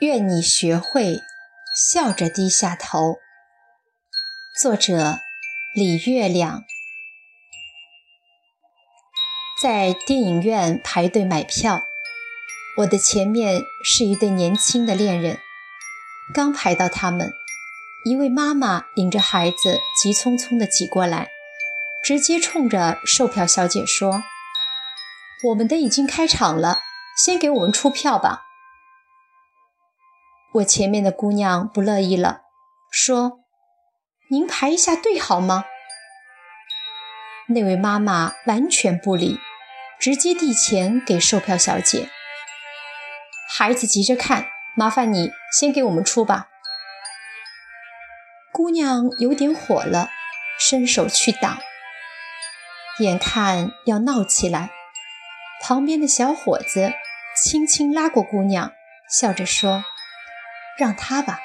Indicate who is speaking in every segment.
Speaker 1: 愿你学会笑着低下头。作者：李月亮。在电影院排队买票，我的前面是一对年轻的恋人。刚排到他们，一位妈妈领着孩子急匆匆地挤过来，直接冲着售票小姐说：“我们的已经开场了，先给我们出票吧。”我前面的姑娘不乐意了，说：“您排一下队好吗？”那位妈妈完全不理，直接递钱给售票小姐。孩子急着看，麻烦你先给我们出吧。姑娘有点火了，伸手去挡，眼看要闹起来，旁边的小伙子轻轻拉过姑娘，笑着说。让他吧，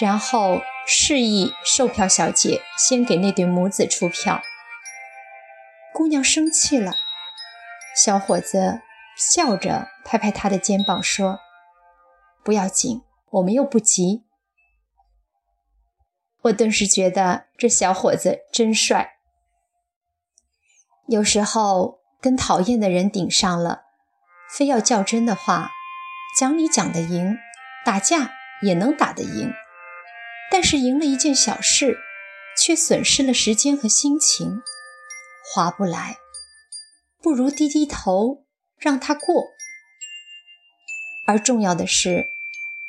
Speaker 1: 然后示意售票小姐先给那对母子出票。姑娘生气了，小伙子笑着拍拍她的肩膀说：“不要紧，我们又不急。”我顿时觉得这小伙子真帅。有时候跟讨厌的人顶上了，非要较真的话，讲理讲得赢。打架也能打得赢，但是赢了一件小事，却损失了时间和心情，划不来。不如低低头让他过。而重要的是，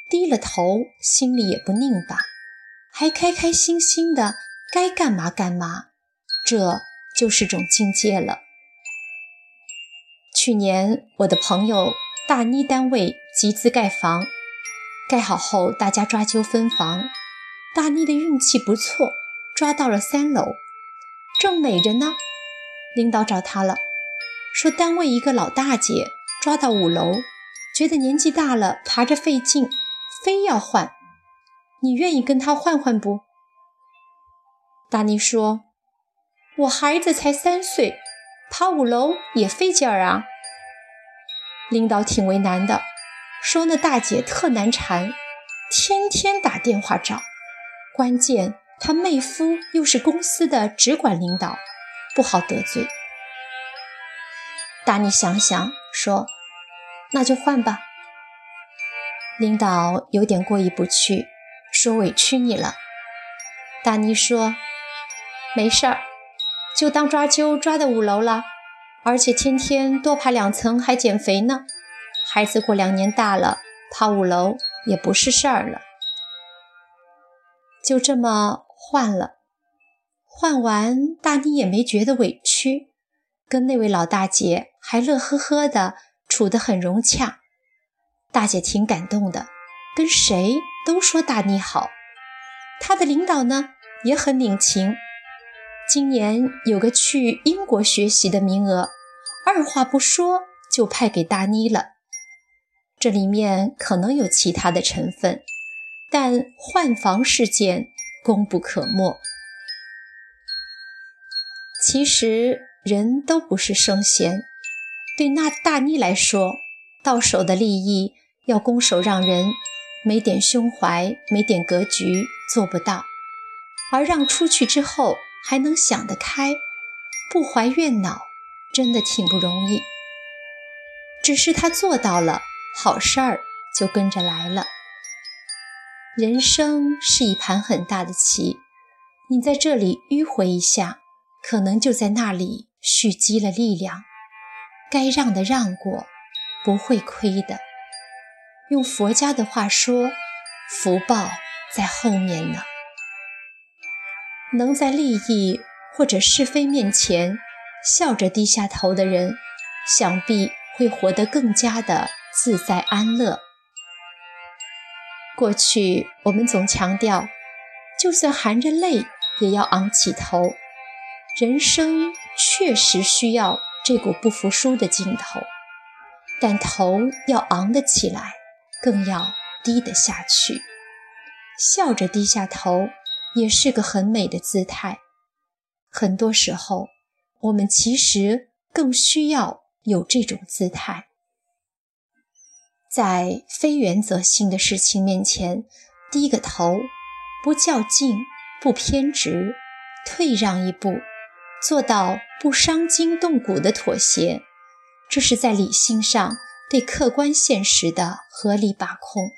Speaker 1: 低了头心里也不拧巴，还开开心心的该干嘛干嘛，这就是种境界了。去年我的朋友大妮单位集资盖房。盖好后，大家抓阄分房。大妮的运气不错，抓到了三楼，正美着呢。领导找她了，说单位一个老大姐抓到五楼，觉得年纪大了，爬着费劲，非要换。你愿意跟他换换不？大妮说：“我孩子才三岁，爬五楼也费劲儿啊。”领导挺为难的。说那大姐特难缠，天天打电话找，关键她妹夫又是公司的直管领导，不好得罪。大妮想想说：“那就换吧。”领导有点过意不去，说：“委屈你了。”大妮说：“没事儿，就当抓阄抓到五楼了，而且天天多爬两层还减肥呢。”孩子过两年大了，爬五楼也不是事儿了。就这么换了，换完大妮也没觉得委屈，跟那位老大姐还乐呵呵的处得很融洽。大姐挺感动的，跟谁都说大妮好。她的领导呢也很领情，今年有个去英国学习的名额，二话不说就派给大妮了。这里面可能有其他的成分，但换房事件功不可没。其实人都不是圣贤，对那大妮来说，到手的利益要拱手让人，没点胸怀，没点格局，做不到；而让出去之后还能想得开，不怀怨恼，真的挺不容易。只是他做到了。好事儿就跟着来了。人生是一盘很大的棋，你在这里迂回一下，可能就在那里蓄积了力量。该让的让过，不会亏的。用佛家的话说，福报在后面呢。能在利益或者是非面前笑着低下头的人，想必会活得更加的。自在安乐。过去我们总强调，就算含着泪也要昂起头。人生确实需要这股不服输的劲头，但头要昂得起来，更要低得下去。笑着低下头，也是个很美的姿态。很多时候，我们其实更需要有这种姿态。在非原则性的事情面前低个头，不较劲，不偏执，退让一步，做到不伤筋动骨的妥协，这是在理性上对客观现实的合理把控；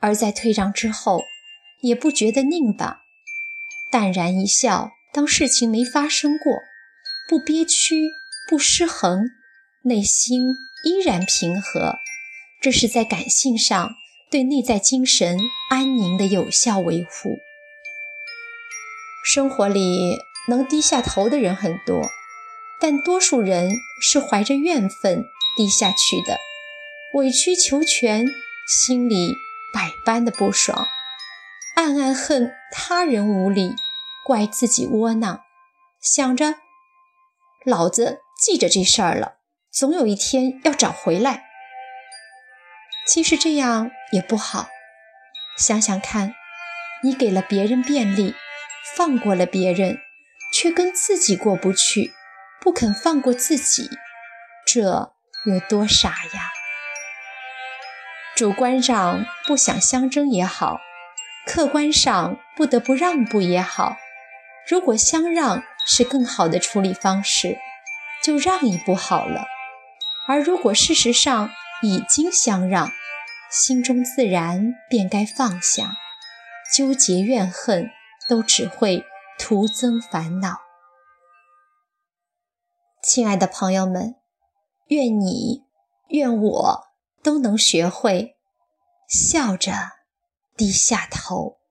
Speaker 1: 而在退让之后，也不觉得拧巴，淡然一笑，当事情没发生过，不憋屈，不失衡，内心依然平和。这是在感性上对内在精神安宁的有效维护。生活里能低下头的人很多，但多数人是怀着怨愤低下去的，委曲求全，心里百般的不爽，暗暗恨他人无理，怪自己窝囊，想着老子记着这事儿了，总有一天要找回来。其实这样也不好。想想看，你给了别人便利，放过了别人，却跟自己过不去，不肯放过自己，这有多傻呀？主观上不想相争也好，客观上不得不让步也好，如果相让是更好的处理方式，就让一步好了。而如果事实上，已经相让，心中自然便该放下，纠结怨恨都只会徒增烦恼。亲爱的朋友们，愿你、愿我都能学会笑着低下头。